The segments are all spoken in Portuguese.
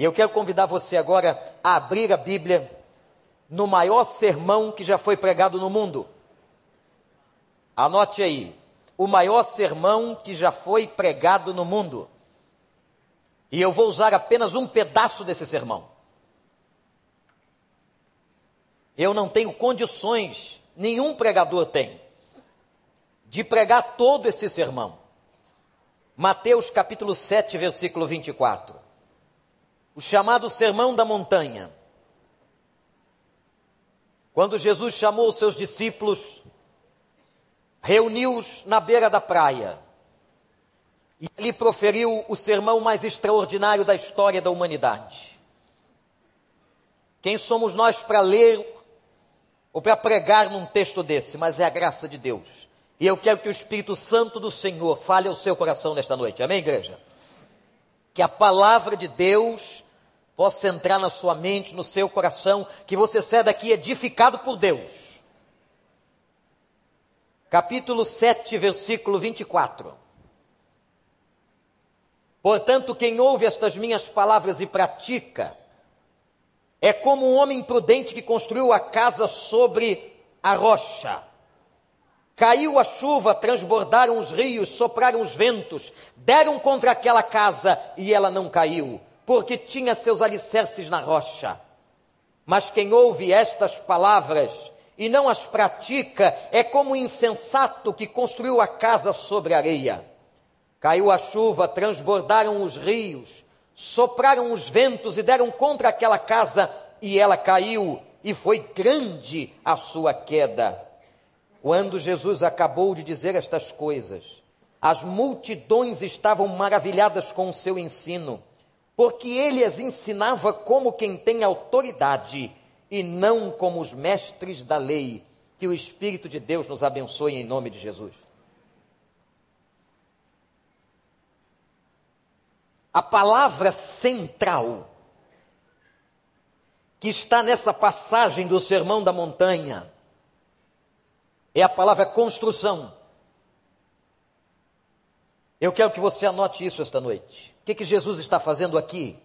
E eu quero convidar você agora a abrir a Bíblia no maior sermão que já foi pregado no mundo. Anote aí, o maior sermão que já foi pregado no mundo. E eu vou usar apenas um pedaço desse sermão. Eu não tenho condições, nenhum pregador tem, de pregar todo esse sermão. Mateus capítulo 7, versículo 24. O chamado Sermão da Montanha. Quando Jesus chamou os seus discípulos, reuniu-os na beira da praia e ali proferiu o sermão mais extraordinário da história da humanidade. Quem somos nós para ler ou para pregar num texto desse? Mas é a graça de Deus. E eu quero que o Espírito Santo do Senhor fale ao seu coração nesta noite. Amém, igreja? Que a palavra de Deus possa entrar na sua mente, no seu coração, que você saia daqui edificado por Deus. Capítulo 7, versículo 24. Portanto, quem ouve estas minhas palavras e pratica, é como um homem prudente que construiu a casa sobre a rocha. Caiu a chuva, transbordaram os rios, sopraram os ventos, deram contra aquela casa e ela não caiu, porque tinha seus alicerces na rocha. Mas quem ouve estas palavras e não as pratica é como o insensato que construiu a casa sobre areia. Caiu a chuva, transbordaram os rios, sopraram os ventos e deram contra aquela casa, e ela caiu, e foi grande a sua queda. Quando Jesus acabou de dizer estas coisas, as multidões estavam maravilhadas com o seu ensino, porque ele as ensinava como quem tem autoridade e não como os mestres da lei. Que o Espírito de Deus nos abençoe em nome de Jesus. A palavra central que está nessa passagem do Sermão da Montanha é a palavra construção. Eu quero que você anote isso esta noite. O que, que Jesus está fazendo aqui?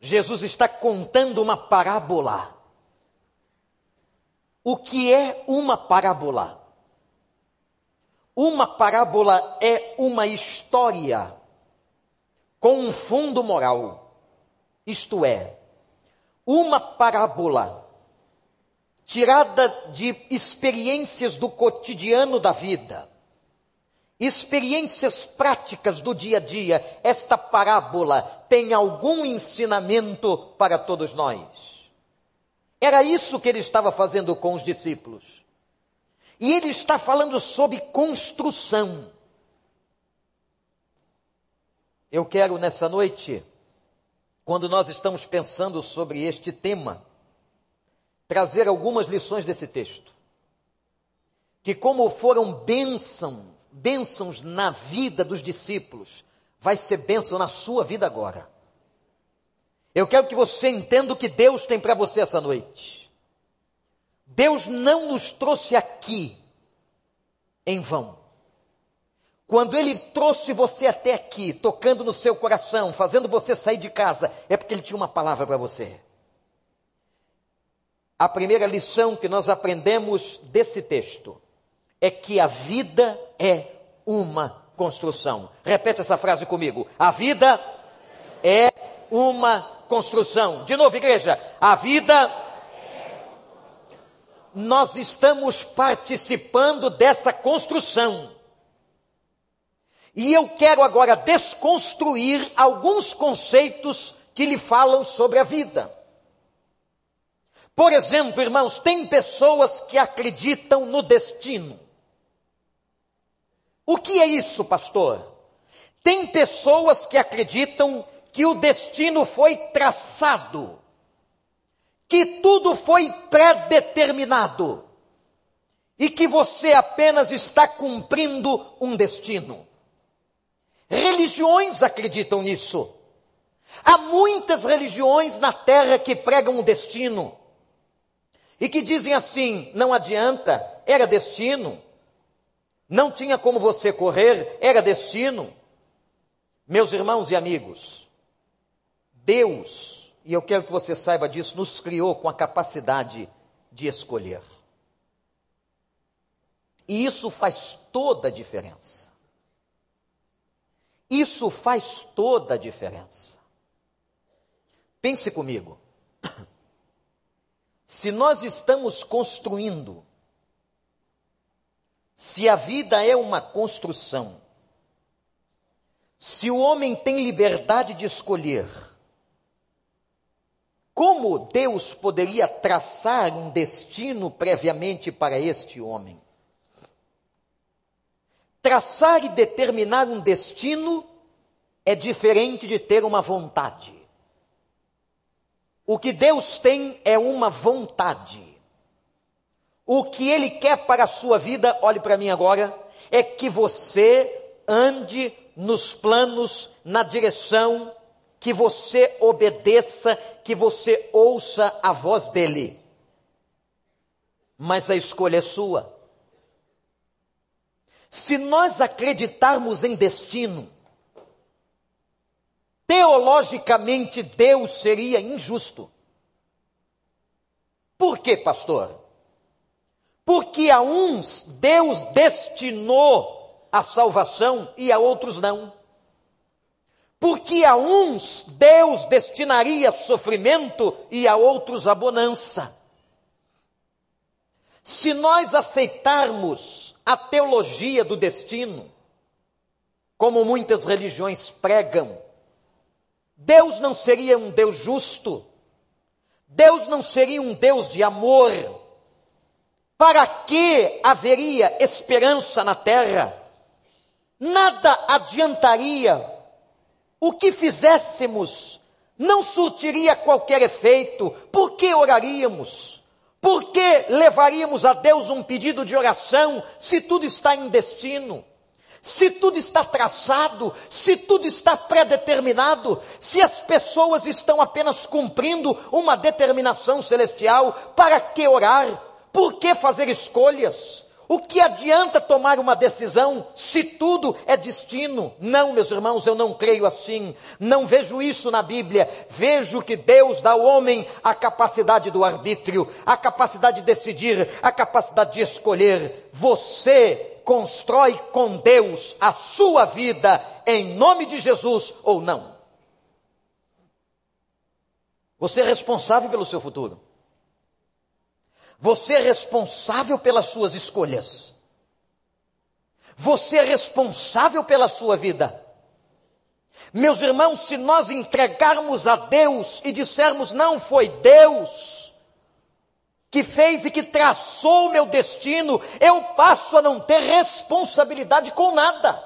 Jesus está contando uma parábola. O que é uma parábola? Uma parábola é uma história com um fundo moral. Isto é, uma parábola tirada de experiências do cotidiano da vida, experiências práticas do dia a dia, esta parábola tem algum ensinamento para todos nós. Era isso que ele estava fazendo com os discípulos. E ele está falando sobre construção. Eu quero nessa noite, quando nós estamos pensando sobre este tema, trazer algumas lições desse texto. Que como foram bênçãos, bênçãos na vida dos discípulos, vai ser bênção na sua vida agora. Eu quero que você entenda o que Deus tem para você essa noite. Deus não nos trouxe aqui em vão. Quando ele trouxe você até aqui, tocando no seu coração, fazendo você sair de casa, é porque ele tinha uma palavra para você. A primeira lição que nós aprendemos desse texto é que a vida é uma construção. Repete essa frase comigo. A vida é uma construção. De novo, igreja. A vida. Nós estamos participando dessa construção. E eu quero agora desconstruir alguns conceitos que lhe falam sobre a vida. Por exemplo, irmãos, tem pessoas que acreditam no destino. O que é isso, pastor? Tem pessoas que acreditam que o destino foi traçado, que tudo foi pré-determinado e que você apenas está cumprindo um destino. Religiões acreditam nisso. Há muitas religiões na terra que pregam o destino e que dizem assim: não adianta, era destino, não tinha como você correr, era destino. Meus irmãos e amigos, Deus, e eu quero que você saiba disso, nos criou com a capacidade de escolher. E isso faz toda a diferença. Isso faz toda a diferença. Pense comigo. Se nós estamos construindo, se a vida é uma construção, se o homem tem liberdade de escolher, como Deus poderia traçar um destino previamente para este homem? Traçar e determinar um destino é diferente de ter uma vontade. O que Deus tem é uma vontade. O que Ele quer para a sua vida, olhe para mim agora, é que você ande nos planos, na direção, que você obedeça, que você ouça a voz dele. Mas a escolha é sua. Se nós acreditarmos em destino, teologicamente Deus seria injusto. Por quê, pastor? Porque a uns Deus destinou a salvação e a outros não. Porque a uns Deus destinaria sofrimento e a outros a bonança. Se nós aceitarmos a teologia do destino, como muitas religiões pregam, Deus não seria um Deus justo, Deus não seria um Deus de amor. Para que haveria esperança na terra? nada adiantaria. O que fizéssemos não surtiria qualquer efeito. Por que oraríamos? Por que levaríamos a Deus um pedido de oração se tudo está em destino? Se tudo está traçado, se tudo está predeterminado, se as pessoas estão apenas cumprindo uma determinação celestial, para que orar? Por que fazer escolhas? O que adianta tomar uma decisão se tudo é destino? Não, meus irmãos, eu não creio assim. Não vejo isso na Bíblia. Vejo que Deus dá ao homem a capacidade do arbítrio, a capacidade de decidir, a capacidade de escolher. Você constrói com Deus a sua vida em nome de Jesus ou não. Você é responsável pelo seu futuro. Você é responsável pelas suas escolhas. Você é responsável pela sua vida. Meus irmãos, se nós entregarmos a Deus e dissermos, não foi Deus que fez e que traçou o meu destino, eu passo a não ter responsabilidade com nada.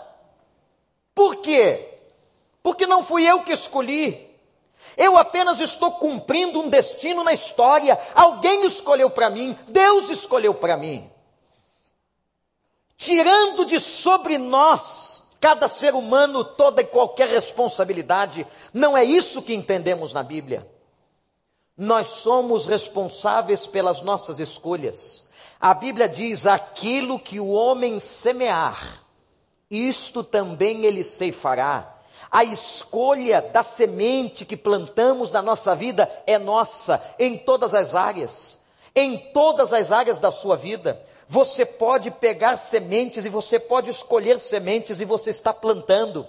Por quê? Porque não fui eu que escolhi, eu apenas estou cumprindo um destino na história. Alguém escolheu para mim, Deus escolheu para mim. Tirando de sobre nós, cada ser humano, toda e qualquer responsabilidade, não é isso que entendemos na Bíblia. Nós somos responsáveis pelas nossas escolhas. A Bíblia diz: aquilo que o homem semear, isto também ele ceifará. A escolha da semente que plantamos na nossa vida é nossa, em todas as áreas. Em todas as áreas da sua vida. Você pode pegar sementes e você pode escolher sementes e você está plantando.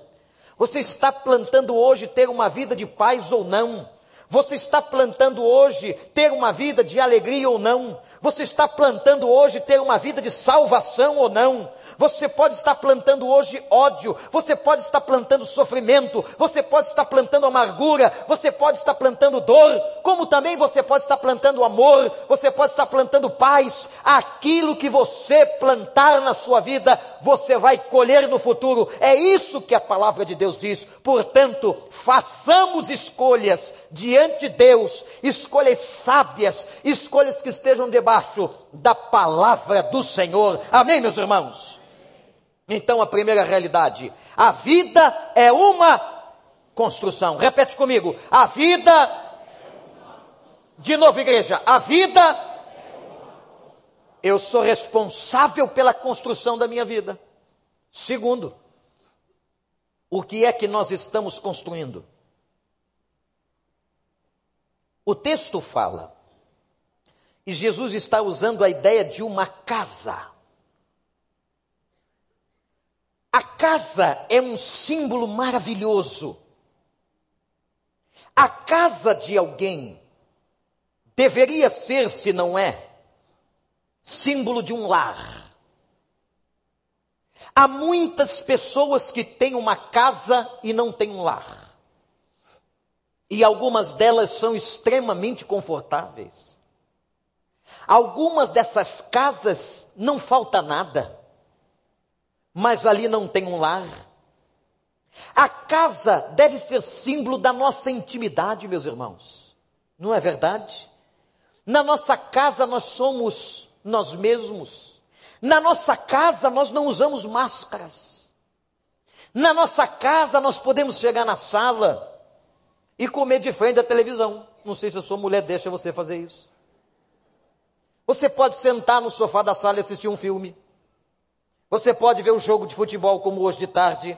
Você está plantando hoje ter uma vida de paz ou não. Você está plantando hoje ter uma vida de alegria ou não. Você está plantando hoje ter uma vida de salvação ou não? Você pode estar plantando hoje ódio, você pode estar plantando sofrimento, você pode estar plantando amargura, você pode estar plantando dor, como também você pode estar plantando amor, você pode estar plantando paz. Aquilo que você plantar na sua vida, você vai colher no futuro. É isso que a palavra de Deus diz. Portanto, façamos escolhas diante de Deus, escolhas sábias, escolhas que estejam debaixo da palavra do Senhor. Amém, meus irmãos? Então, a primeira realidade: a vida é uma construção. Repete comigo: a vida. De novo, igreja, a vida. Eu sou responsável pela construção da minha vida. Segundo, o que é que nós estamos construindo? O texto fala, e Jesus está usando a ideia de uma casa. A casa é um símbolo maravilhoso. A casa de alguém deveria ser, se não é, símbolo de um lar. Há muitas pessoas que têm uma casa e não têm um lar. E algumas delas são extremamente confortáveis. Algumas dessas casas não falta nada mas ali não tem um lar. A casa deve ser símbolo da nossa intimidade, meus irmãos. Não é verdade? Na nossa casa nós somos nós mesmos. Na nossa casa nós não usamos máscaras. Na nossa casa nós podemos chegar na sala e comer de frente à televisão. Não sei se a sua mulher deixa você fazer isso. Você pode sentar no sofá da sala e assistir um filme. Você pode ver o jogo de futebol como hoje de tarde.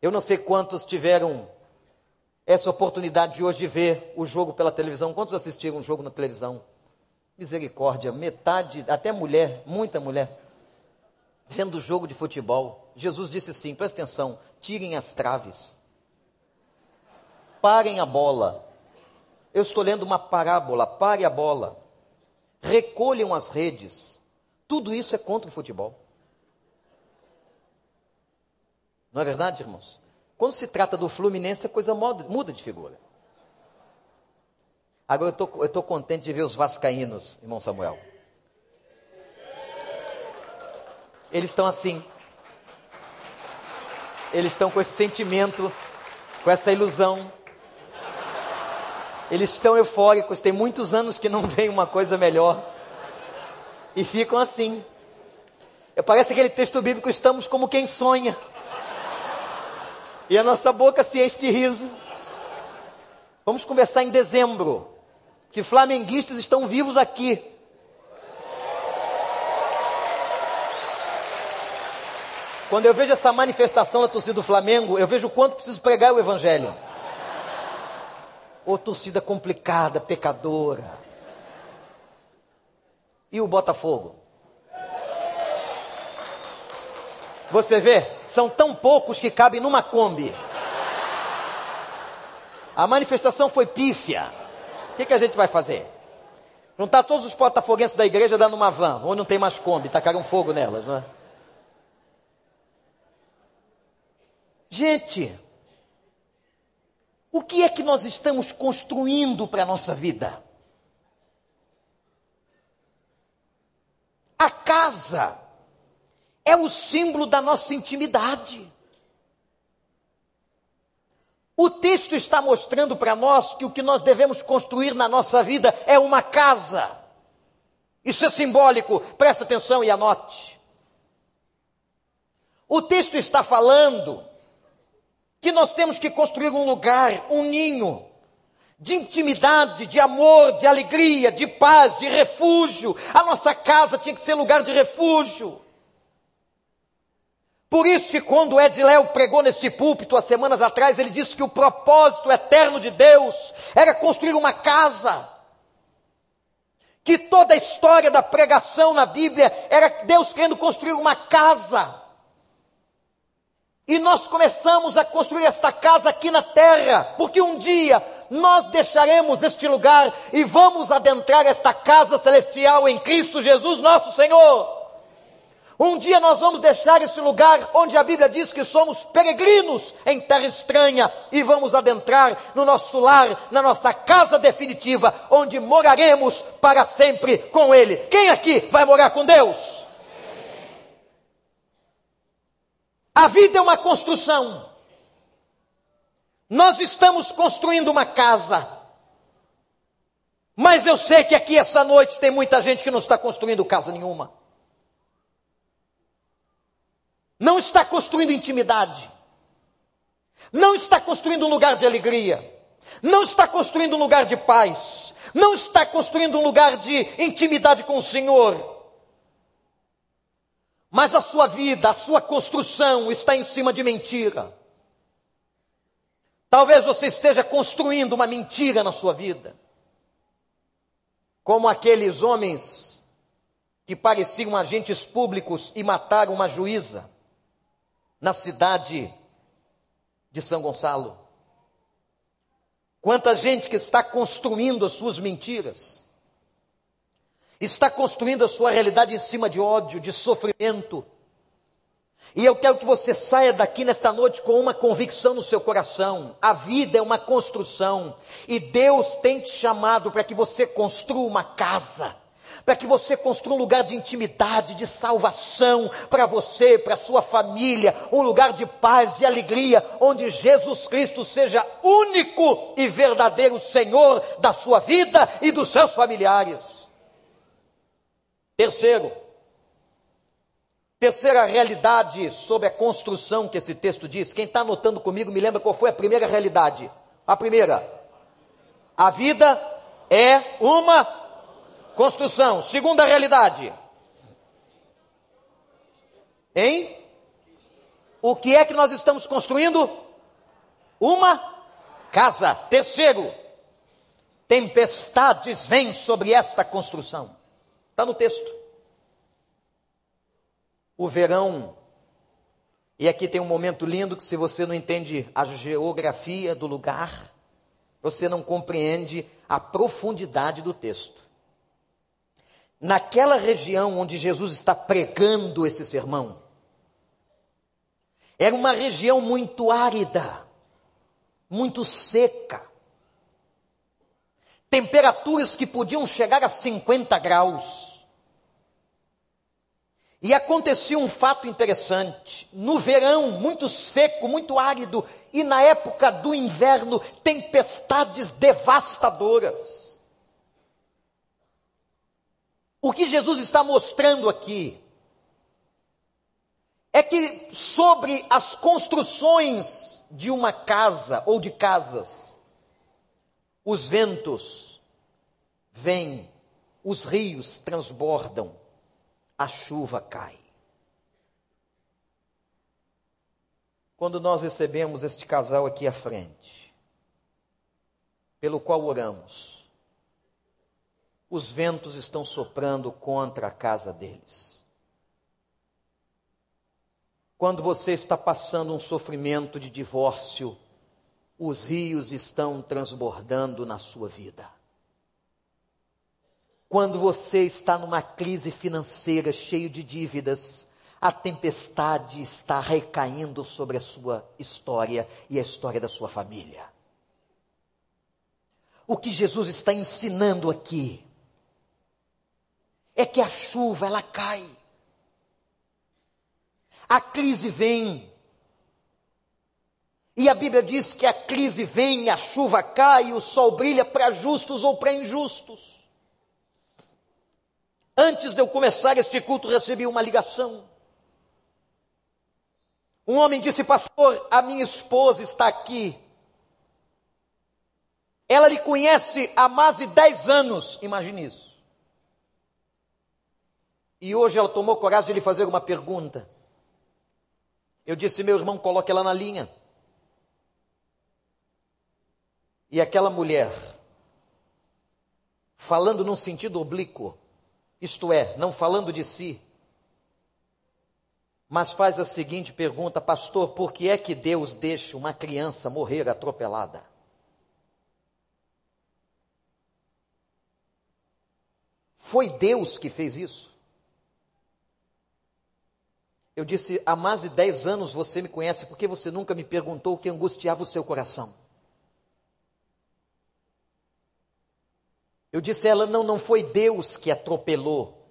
Eu não sei quantos tiveram essa oportunidade de hoje de ver o jogo pela televisão. Quantos assistiram o jogo na televisão? Misericórdia, metade, até mulher, muita mulher, vendo o jogo de futebol. Jesus disse assim: presta atenção, tirem as traves, parem a bola. Eu estou lendo uma parábola, pare a bola, recolham as redes. Tudo isso é contra o futebol. Não é verdade, irmãos? Quando se trata do Fluminense, a coisa muda de figura. Agora eu estou contente de ver os vascaínos, irmão Samuel. Eles estão assim. Eles estão com esse sentimento, com essa ilusão. Eles estão eufóricos, tem muitos anos que não vem uma coisa melhor. E ficam assim. Parece aquele texto bíblico, estamos como quem sonha. E a nossa boca se enche de riso. Vamos conversar em dezembro. Que flamenguistas estão vivos aqui. Quando eu vejo essa manifestação da torcida do Flamengo, eu vejo o quanto preciso pregar o Evangelho. Ô torcida complicada, pecadora. E o Botafogo? Você vê? São tão poucos que cabem numa Kombi. A manifestação foi pífia. O que, que a gente vai fazer? Juntar todos os botafoguenses da igreja dando uma van, ou não tem mais Kombi, tacaram fogo nelas, não é? Gente, o que é que nós estamos construindo para a nossa vida? A casa é o símbolo da nossa intimidade. O texto está mostrando para nós que o que nós devemos construir na nossa vida é uma casa. Isso é simbólico, presta atenção e anote. O texto está falando que nós temos que construir um lugar, um ninho, de intimidade, de amor, de alegria, de paz, de refúgio. A nossa casa tinha que ser lugar de refúgio. Por isso que quando Ed Léo pregou neste púlpito há semanas atrás, ele disse que o propósito eterno de Deus era construir uma casa. Que toda a história da pregação na Bíblia era Deus querendo construir uma casa. E nós começamos a construir esta casa aqui na terra, porque um dia nós deixaremos este lugar e vamos adentrar esta casa celestial em Cristo Jesus, nosso Senhor. Um dia nós vamos deixar esse lugar onde a Bíblia diz que somos peregrinos em terra estranha e vamos adentrar no nosso lar, na nossa casa definitiva, onde moraremos para sempre com Ele. Quem aqui vai morar com Deus? A vida é uma construção. Nós estamos construindo uma casa. Mas eu sei que aqui essa noite tem muita gente que não está construindo casa nenhuma não está construindo intimidade, não está construindo um lugar de alegria, não está construindo um lugar de paz, não está construindo um lugar de intimidade com o Senhor. Mas a sua vida, a sua construção está em cima de mentira. Talvez você esteja construindo uma mentira na sua vida. como aqueles homens que pareciam agentes públicos e mataram uma juíza na cidade de São Gonçalo. Quanta gente que está construindo as suas mentiras, está construindo a sua realidade em cima de ódio, de sofrimento. E eu quero que você saia daqui nesta noite com uma convicção no seu coração: a vida é uma construção, e Deus tem te chamado para que você construa uma casa para que você construa um lugar de intimidade, de salvação para você, para sua família, um lugar de paz, de alegria, onde Jesus Cristo seja único e verdadeiro Senhor da sua vida e dos seus familiares. Terceiro, terceira realidade sobre a construção que esse texto diz. Quem está anotando comigo me lembra qual foi a primeira realidade? A primeira, a vida é uma Construção. Segunda realidade. Hein? O que é que nós estamos construindo? Uma casa. Terceiro, tempestades vêm sobre esta construção. Está no texto. O verão, e aqui tem um momento lindo que, se você não entende a geografia do lugar, você não compreende a profundidade do texto naquela região onde Jesus está pregando esse sermão, era uma região muito árida, muito seca. Temperaturas que podiam chegar a 50 graus. E acontecia um fato interessante: no verão, muito seco, muito árido, e na época do inverno, tempestades devastadoras. O que Jesus está mostrando aqui é que sobre as construções de uma casa ou de casas, os ventos vêm, os rios transbordam, a chuva cai. Quando nós recebemos este casal aqui à frente, pelo qual oramos, os ventos estão soprando contra a casa deles. Quando você está passando um sofrimento de divórcio, os rios estão transbordando na sua vida. Quando você está numa crise financeira cheio de dívidas, a tempestade está recaindo sobre a sua história e a história da sua família. O que Jesus está ensinando aqui é que a chuva ela cai. A crise vem. E a Bíblia diz que a crise vem, a chuva cai, o sol brilha para justos ou para injustos. Antes de eu começar este culto, recebi uma ligação. Um homem disse, pastor, a minha esposa está aqui. Ela lhe conhece há mais de 10 anos, imagine isso. E hoje ela tomou coragem de lhe fazer uma pergunta. Eu disse, meu irmão, coloque ela na linha. E aquela mulher, falando num sentido oblíquo, isto é, não falando de si, mas faz a seguinte pergunta, pastor: por que é que Deus deixa uma criança morrer atropelada? Foi Deus que fez isso? Eu disse: há mais de 10 anos você me conhece, porque você nunca me perguntou o que angustiava o seu coração? Eu disse a ela: não, não foi Deus que atropelou,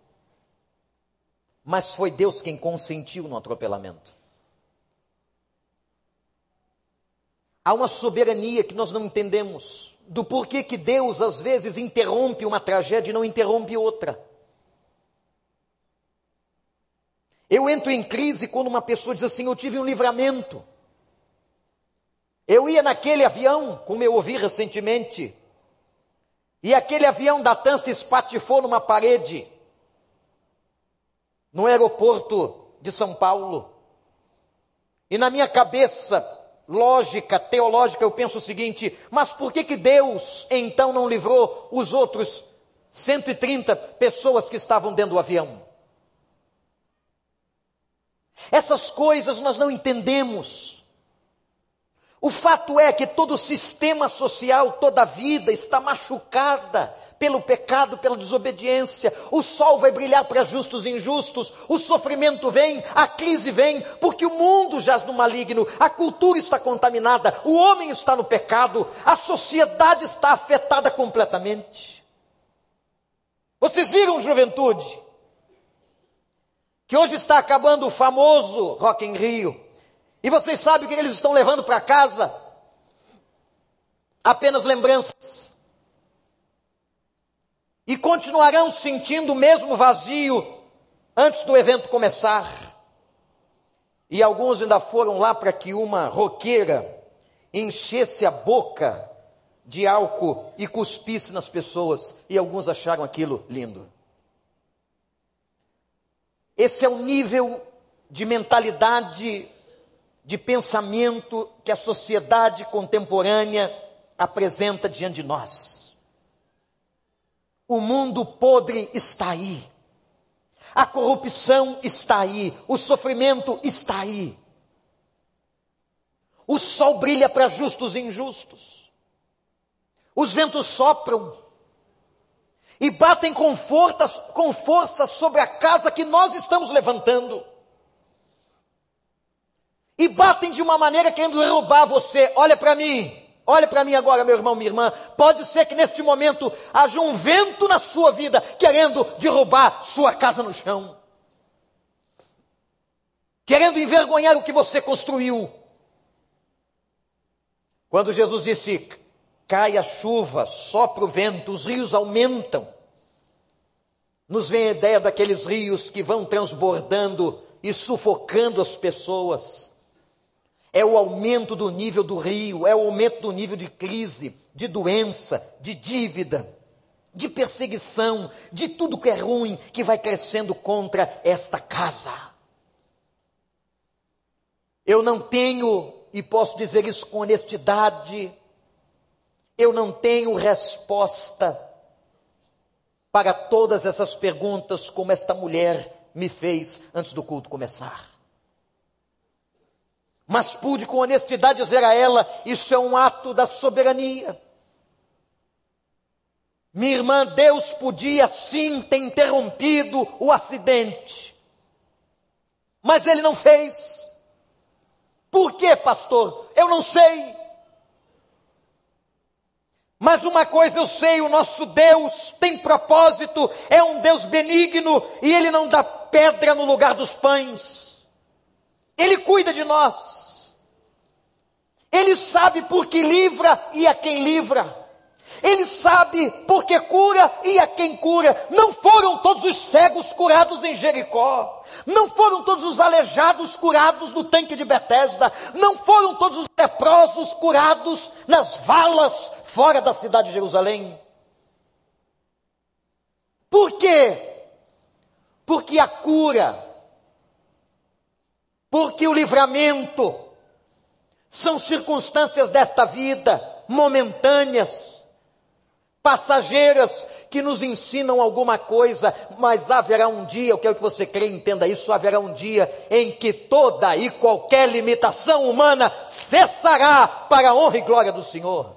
mas foi Deus quem consentiu no atropelamento. Há uma soberania que nós não entendemos do porquê que Deus às vezes interrompe uma tragédia e não interrompe outra. Eu entro em crise quando uma pessoa diz assim: Eu tive um livramento. Eu ia naquele avião, como eu ouvi recentemente, e aquele avião da TAM se espatifou numa parede, no aeroporto de São Paulo. E na minha cabeça, lógica, teológica, eu penso o seguinte: mas por que, que Deus então não livrou os outros 130 pessoas que estavam dentro do avião. Essas coisas nós não entendemos. O fato é que todo o sistema social, toda a vida está machucada pelo pecado, pela desobediência. O sol vai brilhar para justos e injustos, o sofrimento vem, a crise vem, porque o mundo jaz no maligno, a cultura está contaminada, o homem está no pecado, a sociedade está afetada completamente. Vocês viram, juventude, que hoje está acabando o famoso Rock in Rio, e vocês sabem o que eles estão levando para casa? Apenas lembranças e continuarão sentindo o mesmo vazio antes do evento começar. E alguns ainda foram lá para que uma roqueira enchesse a boca de álcool e cuspisse nas pessoas, e alguns acharam aquilo lindo. Esse é o nível de mentalidade, de pensamento que a sociedade contemporânea apresenta diante de nós. O mundo podre está aí. A corrupção está aí. O sofrimento está aí. O sol brilha para justos e injustos. Os ventos sopram e batem com força, com força sobre a casa que nós estamos levantando. E batem de uma maneira querendo derrubar você. Olha para mim. Olha para mim agora, meu irmão, minha irmã. Pode ser que neste momento haja um vento na sua vida querendo derrubar sua casa no chão, querendo envergonhar o que você construiu. Quando Jesus disse: cai a chuva, sopra o vento, os rios aumentam, nos vem a ideia daqueles rios que vão transbordando e sufocando as pessoas é o aumento do nível do rio, é o aumento do nível de crise, de doença, de dívida, de perseguição, de tudo que é ruim que vai crescendo contra esta casa. Eu não tenho, e posso dizer isso com honestidade, eu não tenho resposta para todas essas perguntas como esta mulher me fez antes do culto começar. Mas pude com honestidade dizer a ela: isso é um ato da soberania. Minha irmã, Deus podia sim ter interrompido o acidente, mas Ele não fez. Por quê, pastor? Eu não sei. Mas uma coisa eu sei: o nosso Deus tem propósito, é um Deus benigno e Ele não dá pedra no lugar dos pães. Ele cuida de nós. Ele sabe por que livra e a quem livra. Ele sabe por que cura e a quem cura. Não foram todos os cegos curados em Jericó. Não foram todos os aleijados curados no tanque de Betesda. Não foram todos os leprosos curados nas valas fora da cidade de Jerusalém. Por quê? Porque a cura porque o livramento são circunstâncias desta vida, momentâneas, passageiras, que nos ensinam alguma coisa, mas haverá um dia, eu quero que você creia e entenda isso, haverá um dia em que toda e qualquer limitação humana cessará para a honra e glória do Senhor.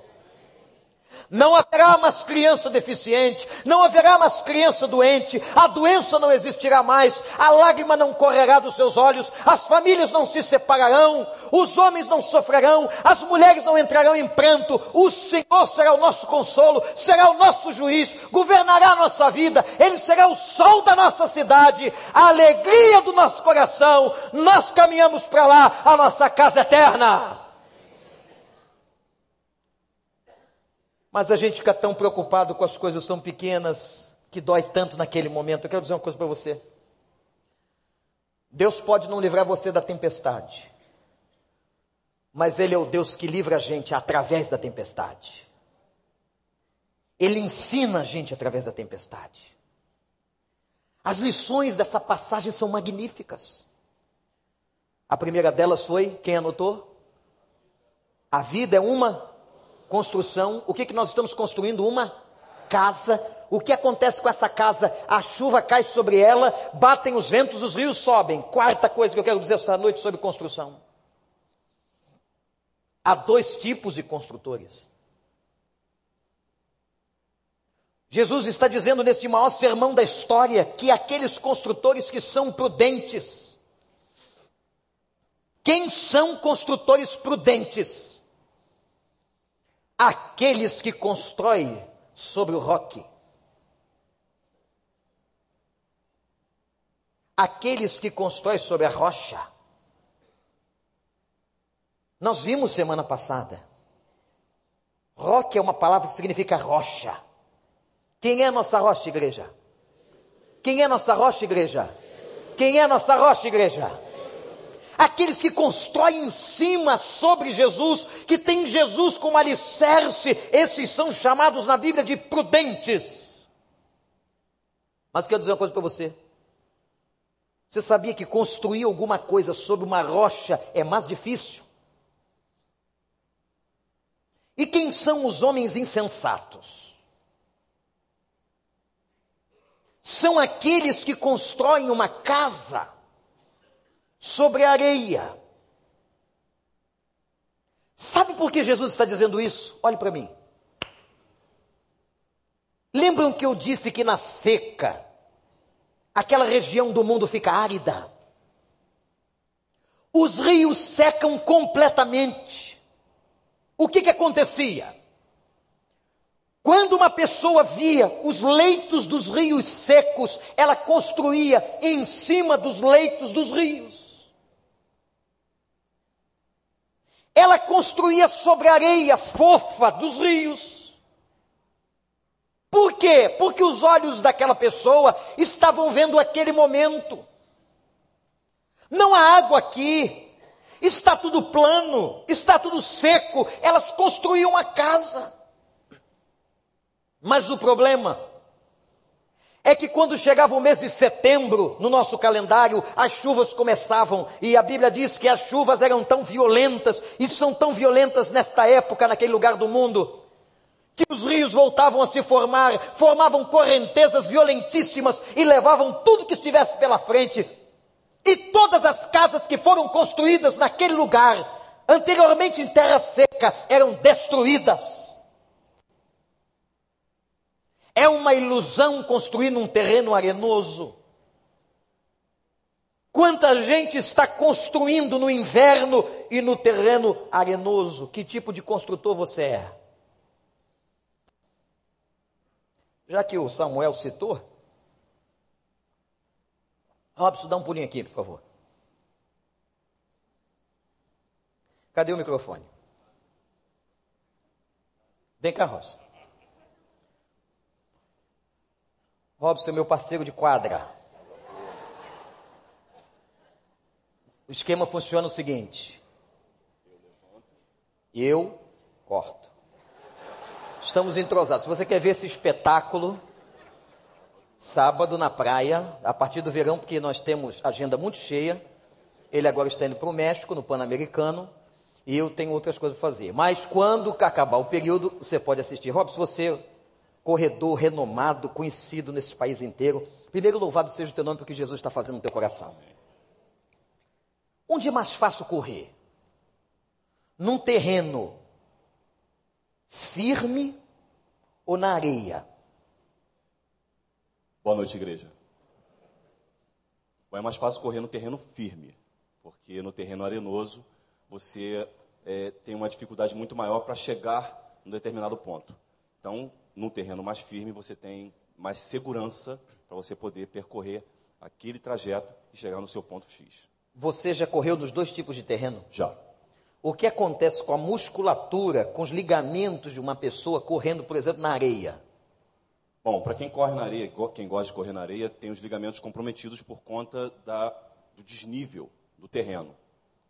Não haverá mais criança deficiente, não haverá mais criança doente, a doença não existirá mais, a lágrima não correrá dos seus olhos, as famílias não se separarão, os homens não sofrerão, as mulheres não entrarão em pranto, o Senhor será o nosso consolo, será o nosso juiz, governará a nossa vida, Ele será o sol da nossa cidade, a alegria do nosso coração, nós caminhamos para lá, a nossa casa eterna. Mas a gente fica tão preocupado com as coisas tão pequenas que dói tanto naquele momento. Eu quero dizer uma coisa para você. Deus pode não livrar você da tempestade, mas Ele é o Deus que livra a gente através da tempestade. Ele ensina a gente através da tempestade. As lições dessa passagem são magníficas. A primeira delas foi, quem anotou? A vida é uma construção, o que, que nós estamos construindo? Uma casa O que acontece com essa casa? A chuva cai sobre ela, batem os ventos, os rios sobem. Quarta coisa que eu quero dizer esta noite sobre construção. Há dois tipos de construtores. Jesus está dizendo neste maior sermão da história que aqueles construtores que são prudentes. Quem são construtores prudentes? Aqueles que constroem sobre o roque. Aqueles que constroem sobre a rocha. Nós vimos semana passada. Roque é uma palavra que significa rocha. Quem é nossa rocha, igreja? Quem é nossa rocha, igreja? Quem é nossa rocha, igreja? Aqueles que constroem em cima sobre Jesus, que tem Jesus como alicerce, esses são chamados na Bíblia de prudentes. Mas quero dizer uma coisa para você. Você sabia que construir alguma coisa sobre uma rocha é mais difícil? E quem são os homens insensatos? São aqueles que constroem uma casa sobre a areia. Sabe por que Jesus está dizendo isso? Olhe para mim. Lembram que eu disse que na seca, aquela região do mundo fica árida? Os rios secam completamente. O que, que acontecia? Quando uma pessoa via os leitos dos rios secos, ela construía em cima dos leitos dos rios. Ela construía sobre a areia fofa dos rios. Por quê? Porque os olhos daquela pessoa estavam vendo aquele momento. Não há água aqui, está tudo plano, está tudo seco, elas construíam a casa. Mas o problema é que quando chegava o mês de setembro, no nosso calendário, as chuvas começavam, e a Bíblia diz que as chuvas eram tão violentas, e são tão violentas nesta época, naquele lugar do mundo, que os rios voltavam a se formar, formavam correntezas violentíssimas e levavam tudo que estivesse pela frente e todas as casas que foram construídas naquele lugar, anteriormente em terra seca, eram destruídas. É uma ilusão construir num terreno arenoso. Quanta gente está construindo no inverno e no terreno arenoso? Que tipo de construtor você é? Já que o Samuel citou, Robson, dá um pulinho aqui, por favor. Cadê o microfone? Vem cá, Robson. Robson é meu parceiro de quadra. O esquema funciona o seguinte: eu corto. Estamos entrosados. Se você quer ver esse espetáculo, sábado na praia, a partir do verão, porque nós temos agenda muito cheia. Ele agora está indo para o México, no Pan-Americano, e eu tenho outras coisas para fazer. Mas quando acabar o período, você pode assistir. Robson, você, corredor renomado, conhecido nesse país inteiro, primeiro louvado seja o teu nome, porque Jesus está fazendo no teu coração. Onde é mais fácil correr? Num terreno firme ou na areia? Boa noite, igreja. É mais fácil correr no terreno firme, porque no terreno arenoso você é, tem uma dificuldade muito maior para chegar num determinado ponto. Então, no terreno mais firme, você tem mais segurança para você poder percorrer aquele trajeto e chegar no seu ponto X. Você já correu dos dois tipos de terreno? Já. O que acontece com a musculatura, com os ligamentos de uma pessoa correndo, por exemplo, na areia? Bom, para quem corre na areia, quem gosta de correr na areia, tem os ligamentos comprometidos por conta da, do desnível do terreno,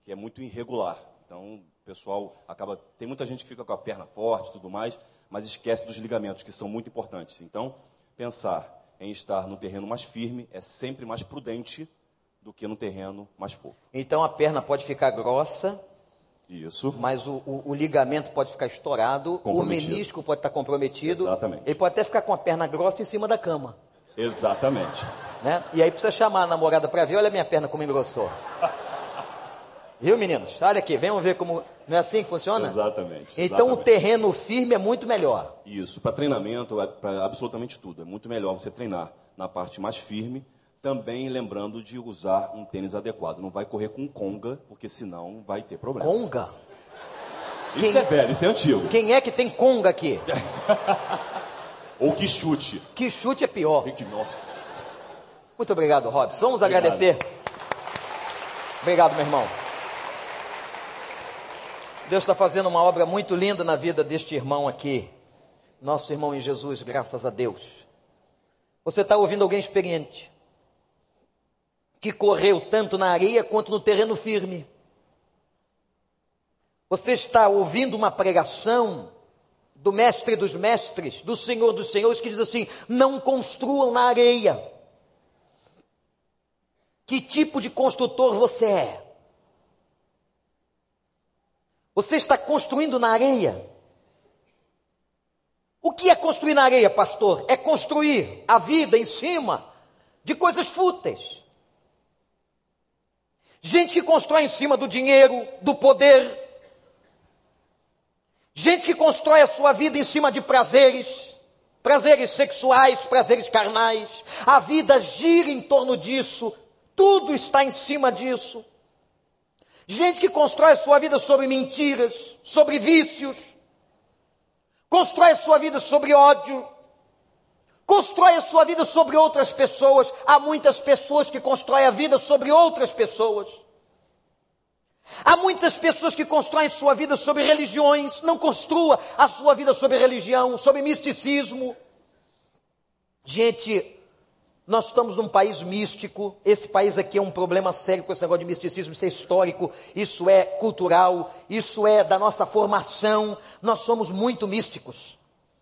que é muito irregular. Então, o pessoal acaba. Tem muita gente que fica com a perna forte e tudo mais, mas esquece dos ligamentos, que são muito importantes. Então, pensar em estar no terreno mais firme é sempre mais prudente do que no terreno mais fofo. Então, a perna pode ficar grossa, Isso. Mas o, o- o ligamento pode ficar estourado, o menisco pode estar comprometido. Exatamente. Ele pode até ficar com a perna grossa em cima da cama. Exatamente. Né? E aí precisa chamar a namorada para ver, olha a minha perna como engrossou. Viu, meninos? Olha aqui, venham ver como. Não é assim que funciona? Exatamente. Então o exatamente. terreno firme é muito melhor. Isso, para treinamento, para absolutamente tudo. É muito melhor você treinar na parte mais firme, também lembrando de usar um tênis adequado. Não vai correr com conga, porque senão vai ter problema. Conga? Isso quem- é velho, isso é antigo. Quem é que tem conga aqui? Ou que chute. Que chute é pior. Que, nossa. Muito obrigado, Robson. Vamos Obrigado. agradecer. Obrigado, meu irmão. Deus está fazendo uma obra muito linda na vida deste irmão aqui. Nosso irmão em Jesus, graças a Deus. Você está ouvindo alguém experiente, que correu tanto na areia quanto no terreno firme. Você está ouvindo uma pregação do mestre dos mestres, do Senhor dos senhores, que diz assim: não construam na areia. Que tipo de construtor você é? Você está construindo na areia? O que é construir na areia, pastor? É construir a vida em cima de coisas fúteis. Gente que constrói em cima do dinheiro, do poder. Gente que constrói a sua vida em cima de prazeres, prazeres sexuais, prazeres carnais. A vida gira em torno disso, tudo está em cima disso. Gente que constrói a sua vida sobre mentiras, sobre vícios, constrói a sua vida sobre ódio, constrói a sua vida sobre outras pessoas. Há muitas pessoas que constroem a vida sobre outras pessoas. Há muitas pessoas que constroem sua vida sobre religiões, não construa a sua vida sobre religião, sobre misticismo. Gente, nós estamos num país místico, esse país aqui é um problema sério com esse negócio de misticismo, isso é histórico, isso é cultural, isso é da nossa formação, nós somos muito místicos.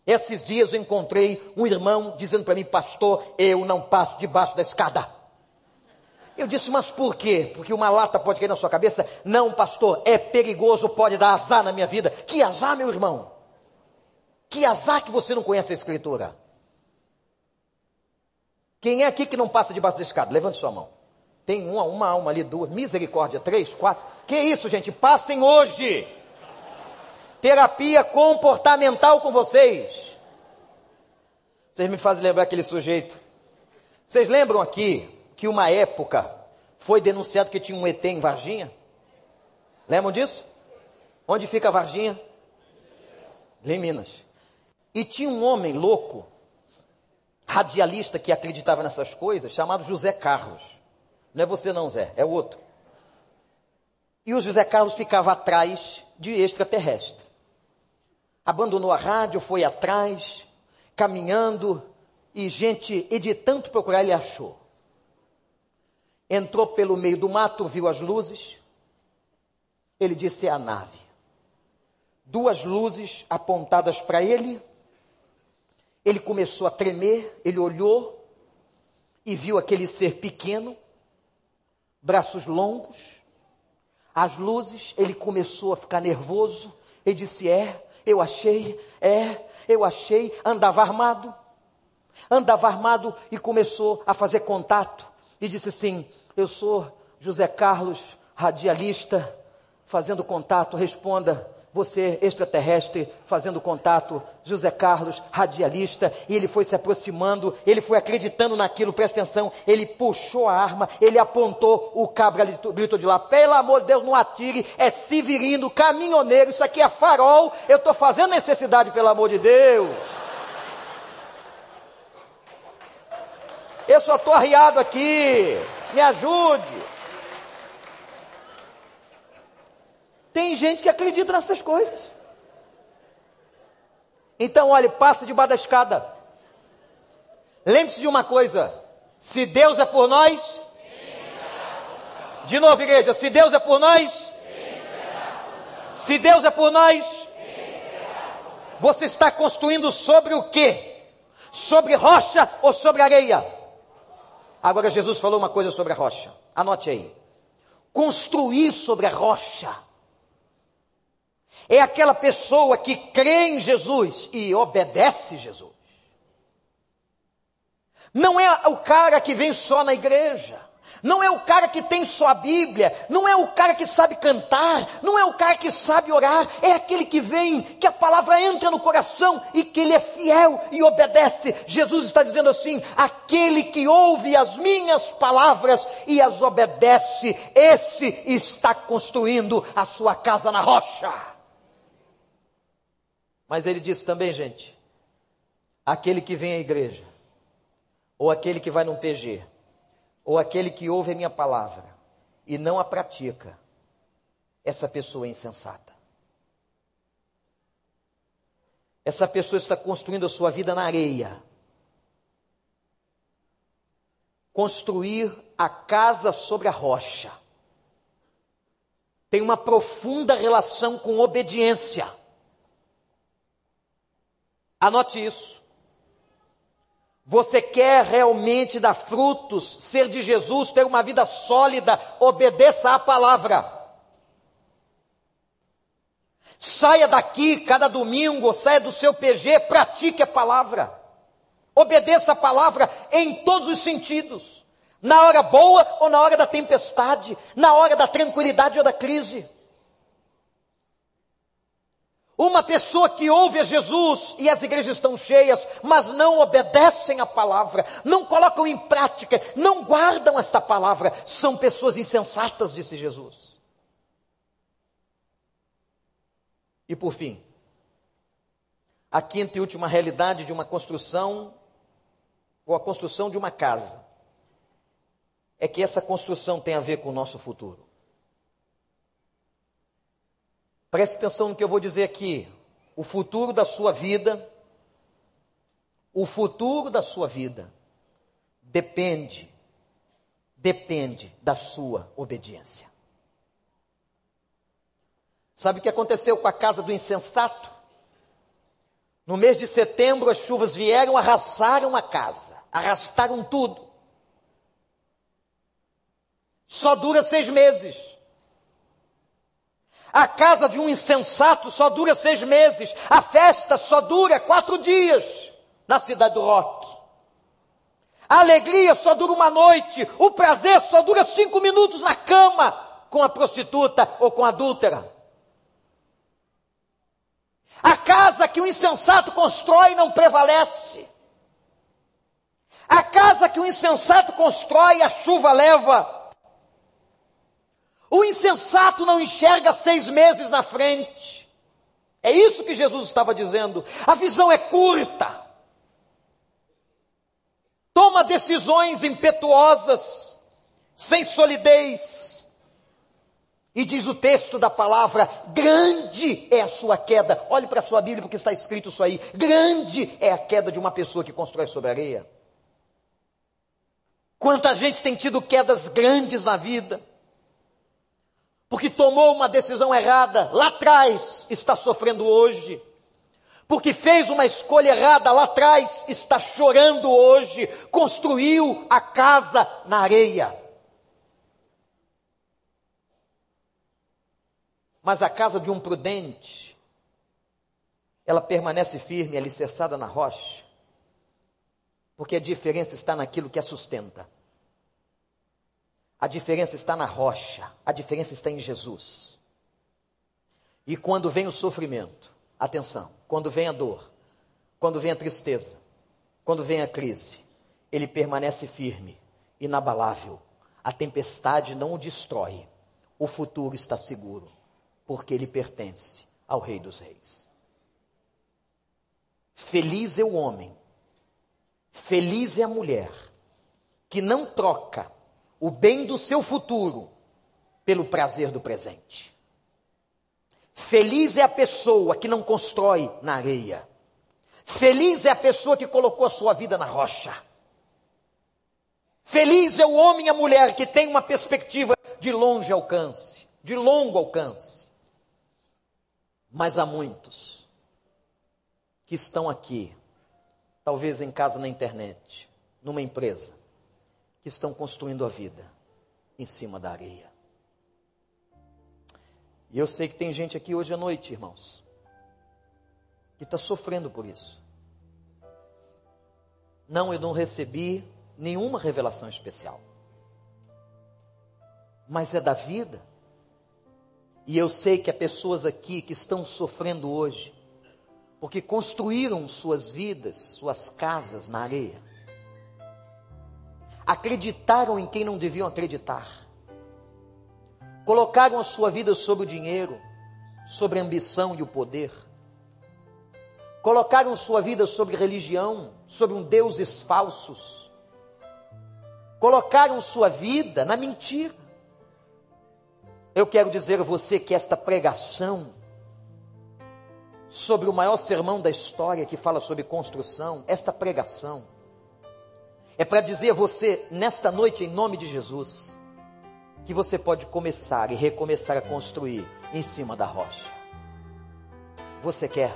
Esses dias eu encontrei um irmão dizendo para mim, pastor, eu não passo debaixo da escada. Eu disse, mas por quê? Porque uma lata pode cair na sua cabeça? Não, pastor, é perigoso, pode dar azar na minha vida. Que azar, meu irmão? Que azar que você não conhece a Escritura. Quem é aqui que não passa debaixo da escada? Levante sua mão. Tem uma, uma alma ali, duas, misericórdia, três, quatro. Que isso, gente? Passem hoje. Terapia comportamental com vocês. Vocês me fazem lembrar aquele sujeito. Vocês lembram aqui que uma época foi denunciado que tinha um ET em Varginha? Lembram disso? Onde fica Varginha? Em Minas. E tinha um homem louco, radialista que acreditava nessas coisas, chamado José Carlos. Não é você não, Zé, é outro. E o José Carlos ficava atrás de extraterrestre. Abandonou a rádio, foi atrás, caminhando, e gente, e de tanto procurar, ele achou. Entrou pelo meio do mato, viu as luzes. Ele disse: É a nave. Duas luzes apontadas para ele. Ele começou a tremer. Ele olhou e viu aquele ser pequeno, braços longos, as luzes. Ele começou a ficar nervoso. Ele disse: É, eu achei, é, eu achei. Andava armado. Andava armado e começou a fazer contato e disse assim: Eu sou José Carlos, radialista, fazendo contato. Responda, você extraterrestre, fazendo contato. José Carlos, radialista. E ele foi se aproximando, ele foi acreditando naquilo, presta atenção. Ele puxou a arma, ele apontou, o cabra gritou de lá: Pelo amor de Deus, não atire, é Severino, caminhoneiro, isso aqui é farol. Eu estou fazendo necessidade, pelo amor de Deus. Eu só estou arriado aqui. Me ajude. Tem gente que acredita nessas coisas. Então, olhe, passa debaixo da escada. Lembre-se de uma coisa: se Deus é por nós, de novo, igreja, se Deus é por nós, se Deus é por nós, você está construindo sobre o quê? Sobre rocha ou sobre areia? Agora Jesus falou uma coisa sobre a rocha. Anote aí. Construir sobre a rocha É aquela pessoa que crê em Jesus e obedece Jesus. Não é o cara que vem só na igreja. Não é o cara que tem só a Bíblia, não é o cara que sabe cantar, não é o cara que sabe orar, é aquele que vem, que a palavra entra no coração e que ele é fiel e obedece. Jesus está dizendo assim: aquele que ouve as minhas palavras e as obedece, esse está construindo a sua casa na rocha. Mas ele diz também, gente, aquele que vem à igreja, ou aquele que vai num PG, ou aquele que ouve a minha palavra e não a pratica, essa pessoa é insensata. Essa pessoa está construindo a sua vida na areia. Construir a casa sobre a rocha tem uma profunda relação com obediência. Anote isso. Você quer realmente dar frutos, ser de Jesus, ter uma vida sólida, obedeça à palavra. Saia daqui cada domingo, saia do seu PG, pratique a palavra. Obedeça a palavra em todos os sentidos. Na hora boa ou na hora da tempestade, na hora da tranquilidade ou da crise. Uma pessoa que ouve a Jesus e as igrejas estão cheias, mas não obedecem a palavra, não colocam em prática, não guardam esta palavra, são pessoas insensatas, disse Jesus. E por fim, a quinta e última realidade de uma construção, ou a construção de uma casa, é que essa construção tem a ver com o nosso futuro. Preste atenção no que eu vou dizer aqui. O futuro da sua vida, o futuro da sua vida depende, depende da sua obediência. Sabe o que aconteceu com a casa do insensato? No mês de setembro, as chuvas vieram, arrasaram a casa, arrastaram tudo. Só dura seis meses. A casa de um insensato só dura seis meses. A festa só dura quatro dias na cidade do rock. A alegria só dura uma noite. O prazer só dura cinco minutos na cama com a prostituta ou com a adúltera. A casa que o insensato constrói não prevalece. A casa que o insensato constrói, a chuva leva. O insensato não enxerga seis meses na frente. É isso que Jesus estava dizendo. A visão é curta. Toma decisões impetuosas, sem solidez. E diz o texto da palavra: grande é a sua queda. Olhe para a sua Bíblia, porque está escrito isso aí. Grande é a queda de uma pessoa que constrói sobre areia. Quanta gente tem tido quedas grandes na vida porque tomou uma decisão errada lá atrás, está sofrendo hoje. Porque fez uma escolha errada lá atrás, está chorando hoje. Construiu a casa na areia. Mas a casa de um prudente, ela permanece firme, alicerçada na rocha. Porque a diferença está naquilo que a sustenta. A diferença está na rocha, a diferença está em Jesus. E quando vem o sofrimento, atenção, quando vem a dor, quando vem a tristeza, quando vem a crise, ele permanece firme, inabalável. A tempestade não o destrói. O futuro está seguro, porque ele pertence ao Rei dos Reis. Feliz é o homem, feliz é a mulher que não troca o bem do seu futuro pelo prazer do presente. Feliz é a pessoa que não constrói na areia. Feliz é a pessoa que colocou a sua vida na rocha. Feliz é o homem e a mulher que tem uma perspectiva de longe alcance, de longo alcance. Mas há muitos que estão aqui, talvez em casa na internet, numa empresa, que estão construindo a vida em cima da areia. E eu sei que tem gente aqui hoje à noite, irmãos, que está sofrendo por isso. Não, eu não recebi nenhuma revelação especial. Mas é da vida. E eu sei que há pessoas aqui que estão sofrendo hoje, porque construíram suas vidas, suas casas na areia. Acreditaram em quem não deviam acreditar. Colocaram a sua vida sobre o dinheiro, sobre a ambição e o poder. Colocaram sua vida sobre religião, sobre um deuses falsos. Colocaram sua vida na mentira. Eu quero dizer a você que esta pregação sobre o maior sermão da história que fala sobre construção, esta pregação é para dizer a você nesta noite em nome de Jesus que você pode começar e recomeçar a construir em cima da rocha. Você quer?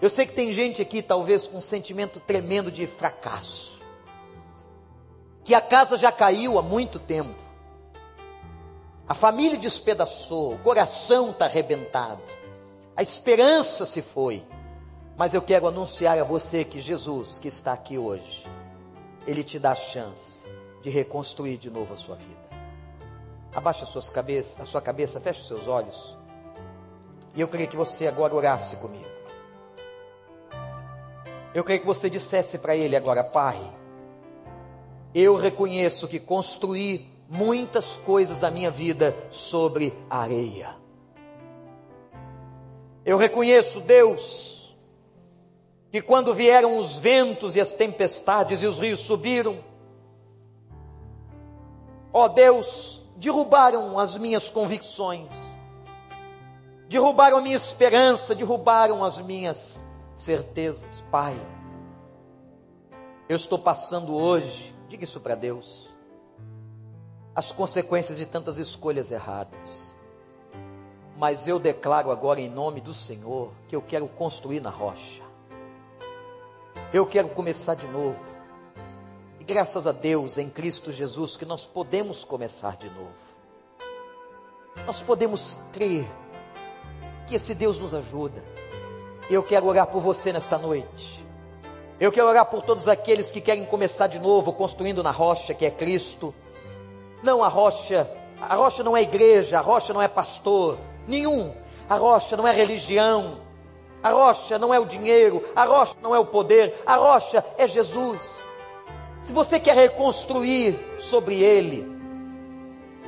Eu sei que tem gente aqui talvez com um sentimento tremendo de fracasso. Que a casa já caiu há muito tempo a família despedaçou, o coração está arrebentado, a esperança se foi. Mas eu quero anunciar a você que Jesus, que está aqui hoje, Ele te dá a chance de reconstruir de novo a sua vida. Abaixa a sua cabeça, feche os seus olhos. E eu queria que você agora orasse comigo. Eu queria que você dissesse para Ele agora, Pai, eu reconheço que construir muitas coisas da minha vida sobre areia. Eu reconheço, Deus, que quando vieram os ventos e as tempestades e os rios subiram, ó Deus, derrubaram as minhas convicções, derrubaram a minha esperança, derrubaram as minhas certezas. Pai, eu estou passando hoje, diga isso para Deus as consequências de tantas escolhas erradas. Mas eu declaro agora em nome do Senhor que eu quero construir na rocha. Eu quero começar de novo. E graças a Deus em Cristo Jesus que nós podemos começar de novo. Nós podemos crer que esse Deus nos ajuda. Eu quero orar por você nesta noite. Eu quero orar por todos aqueles que querem começar de novo, construindo na rocha que é Cristo não a rocha, a rocha não é igreja, a rocha não é pastor, nenhum. A rocha não é religião, a rocha não é o dinheiro, a rocha não é o poder, a rocha é Jesus. Se você quer reconstruir sobre ele,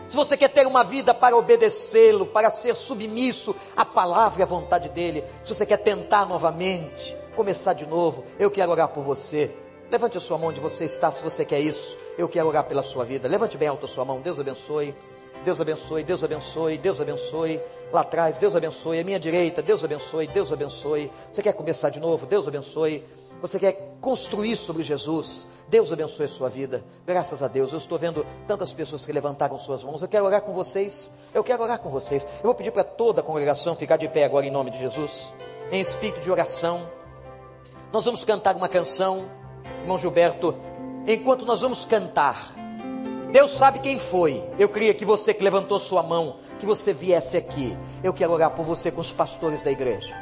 se você quer ter uma vida para obedecê-lo, para ser submisso à palavra e à vontade dele, se você quer tentar novamente, começar de novo, eu quero orar por você. Levante a sua mão onde você está, se você quer isso. Eu quero orar pela sua vida. Levante bem alto a sua mão. Deus abençoe. Deus abençoe, Deus abençoe, Deus abençoe. Lá atrás, Deus abençoe. À minha direita, Deus abençoe, Deus abençoe. Você quer começar de novo? Deus abençoe. Você quer construir sobre Jesus? Deus abençoe a sua vida. Graças a Deus. Eu estou vendo tantas pessoas que levantaram suas mãos. Eu quero orar com vocês. Eu quero orar com vocês. Eu vou pedir para toda a congregação ficar de pé agora em nome de Jesus. Em espírito de oração. Nós vamos cantar uma canção. Irmão Gilberto, enquanto nós vamos cantar. Deus sabe quem foi. Eu queria que você que levantou sua mão, que você viesse aqui. Eu quero orar por você com os pastores da igreja,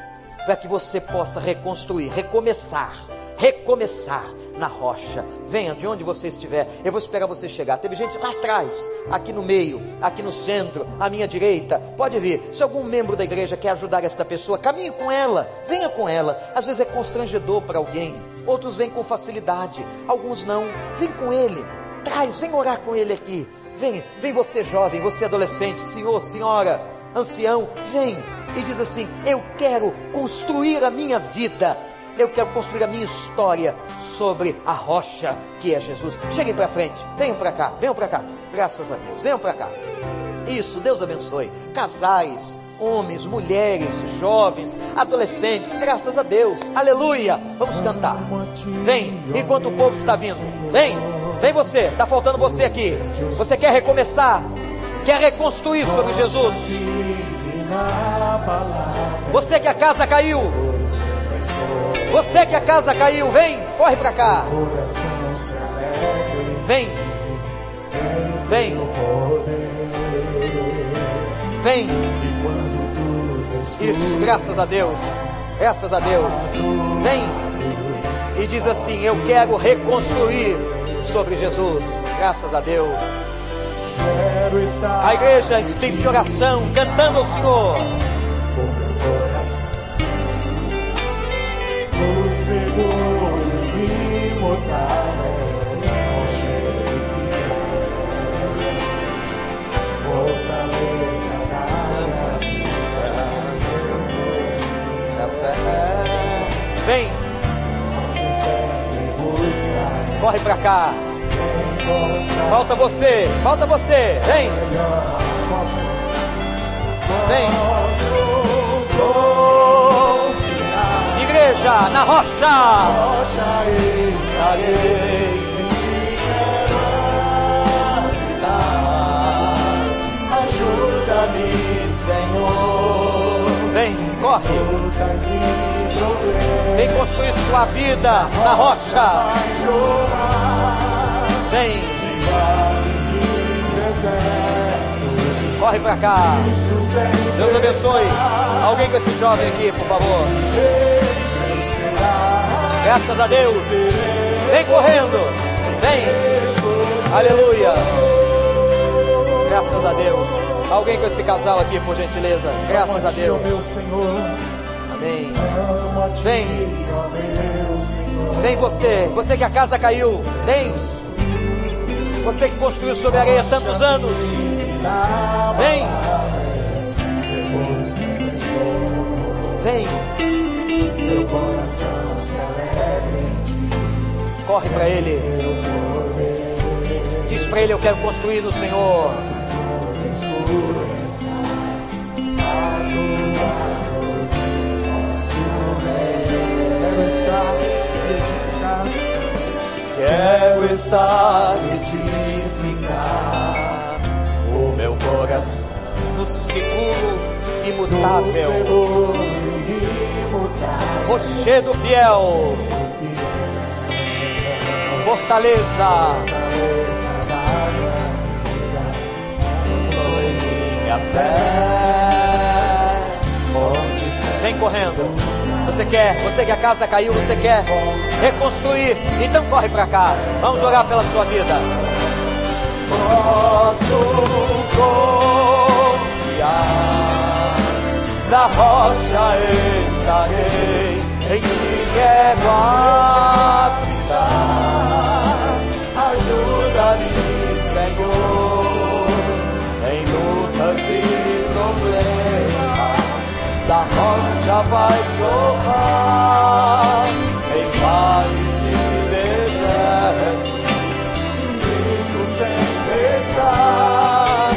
para que você possa reconstruir, recomeçar, recomeçar na rocha. Venha de onde você estiver. Eu vou esperar você chegar. Teve gente lá atrás, aqui no meio, aqui no centro, à minha direita. Pode vir. Se algum membro da igreja quer ajudar esta pessoa, caminhe com ela, venha com ela. Às vezes é constrangedor para alguém outros vêm com facilidade, alguns não. Vem com ele, traz, vem orar com ele aqui. Vem, vem você jovem, você adolescente, senhor, senhora, ancião, vem e diz assim: Eu quero construir a minha vida, eu quero construir a minha história sobre a rocha que é Jesus. Cheguem para frente, venham para cá, venham para cá. Graças a Deus, venham para cá. Isso, Deus abençoe. Casais, homens, mulheres, jovens, adolescentes, graças a Deus, aleluia. Vamos cantar. Vem, enquanto o povo está vindo. Vem, vem você, está faltando você aqui. Você quer recomeçar, quer reconstruir sobre Jesus. Você que a casa caiu, você que a casa caiu, vem, corre para cá. Vem, vem. Vem. Isso, graças a Deus. Graças a Deus. Vem. E diz assim: Eu quero reconstruir sobre Jesus. Graças a Deus. A igreja, espírito de oração, cantando ao Senhor. O Senhor corre pra cá. Falta você, falta você. Vem, vem. Igreja, na rocha. rocha estarei. Ajuda-me, Senhor. Vem, corre. Vem construir sua vida na rocha. Vem, corre pra cá. Deus abençoe. Alguém com esse jovem aqui, por favor. Graças a Deus. Vem correndo. Vem. Aleluia. Graças a Deus. Alguém com esse casal aqui, por gentileza. Graças a Deus. meu Senhor. Amém. Vem. Vem você, você que a casa caiu. Vem. Você que construiu sobre a areia tantos anos. Vem. Vem. Meu coração se alegra em ti. Corre para ele. Diz para ele: Eu quero construir no Senhor. Escuro está a tua estar e edificar. Quero estar e edificar. O meu coração No seguro no imutável. seguro e imutável. Rochedo fiel. Fortaleza. Da minha vida. Minha fé. Onde Vem correndo. Você quer, você que a casa caiu, você quer reconstruir. Então corre para cá. Vamos orar pela sua vida. posso confiar. Na rocha estarei, em ti quero habitar. Ajuda-me, rocha vai jorrar, Em vales e desertos, Cristo sempre está.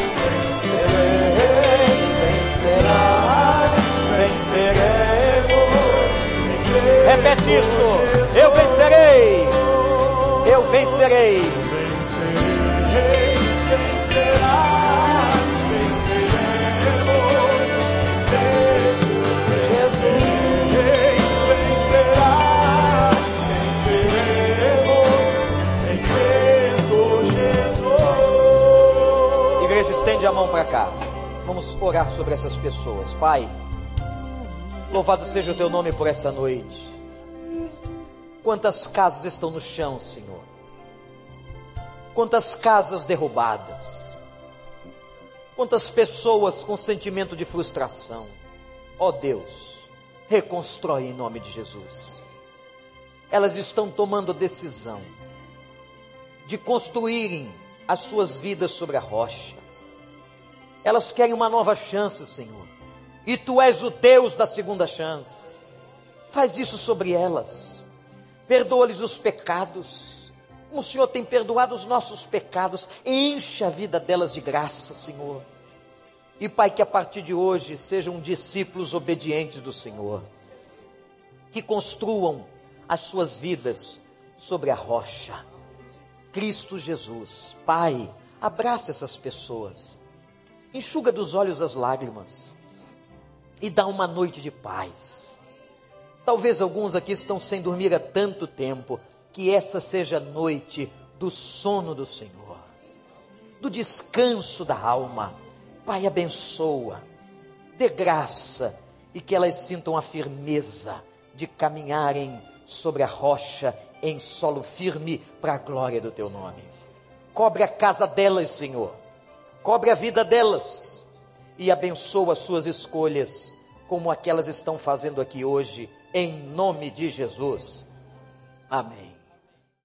Vencerei, vencerás, venceremos. Repete isso. Eu vencerei. Eu vencerei. Vencerei, estende a mão para cá. Vamos orar sobre essas pessoas. Pai, louvado seja o teu nome por essa noite. Quantas casas estão no chão, Senhor? Quantas casas derrubadas? Quantas pessoas com sentimento de frustração? Ó Deus, reconstrói em nome de Jesus. Elas estão tomando decisão de construírem as suas vidas sobre a rocha. Elas querem uma nova chance, Senhor. E tu és o Deus da segunda chance. Faz isso sobre elas. Perdoa-lhes os pecados. Como o Senhor tem perdoado os nossos pecados, enche a vida delas de graça, Senhor. E Pai, que a partir de hoje sejam discípulos obedientes do Senhor. Que construam as suas vidas sobre a rocha. Cristo Jesus. Pai, abraça essas pessoas. Enxuga dos olhos as lágrimas. E dá uma noite de paz. Talvez alguns aqui estão sem dormir há tanto tempo. Que essa seja a noite do sono do Senhor, do descanso da alma. Pai, abençoa, dê graça e que elas sintam a firmeza de caminharem sobre a rocha em solo firme para a glória do teu nome. Cobre a casa delas, Senhor. Cobre a vida delas e abençoa suas escolhas, como aquelas estão fazendo aqui hoje, em nome de Jesus. Amém.